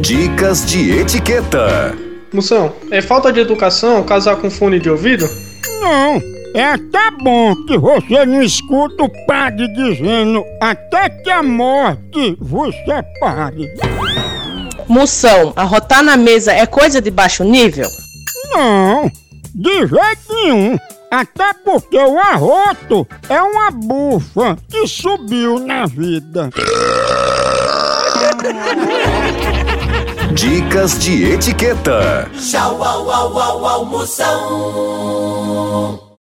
Dicas de etiqueta. Moção, é falta de educação casar com fone de ouvido? Não, é até bom que você não escuta o padre dizendo até que a morte vos separe. Moção, arrotar na mesa é coisa de baixo nível? Não, de jeito nenhum. Até porque o arroto é uma bufa que subiu na vida. Dicas de etiqueta. Tchau, au, au, au, almoção.